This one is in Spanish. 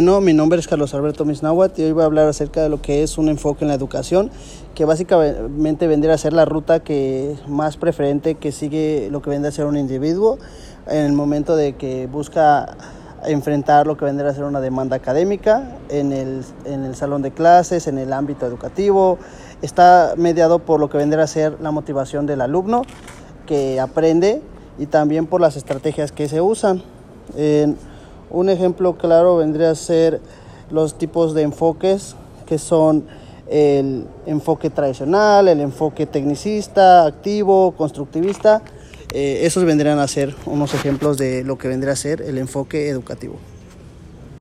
Bueno, mi nombre es Carlos Alberto Misnahuat y hoy voy a hablar acerca de lo que es un enfoque en la educación, que básicamente vendría a ser la ruta que más preferente que sigue lo que vendría a ser un individuo en el momento de que busca enfrentar lo que vendría a ser una demanda académica en el, en el salón de clases, en el ámbito educativo. Está mediado por lo que vendría a ser la motivación del alumno que aprende y también por las estrategias que se usan. Un ejemplo claro vendría a ser los tipos de enfoques que son el enfoque tradicional, el enfoque tecnicista, activo, constructivista. Eh, esos vendrían a ser unos ejemplos de lo que vendría a ser el enfoque educativo.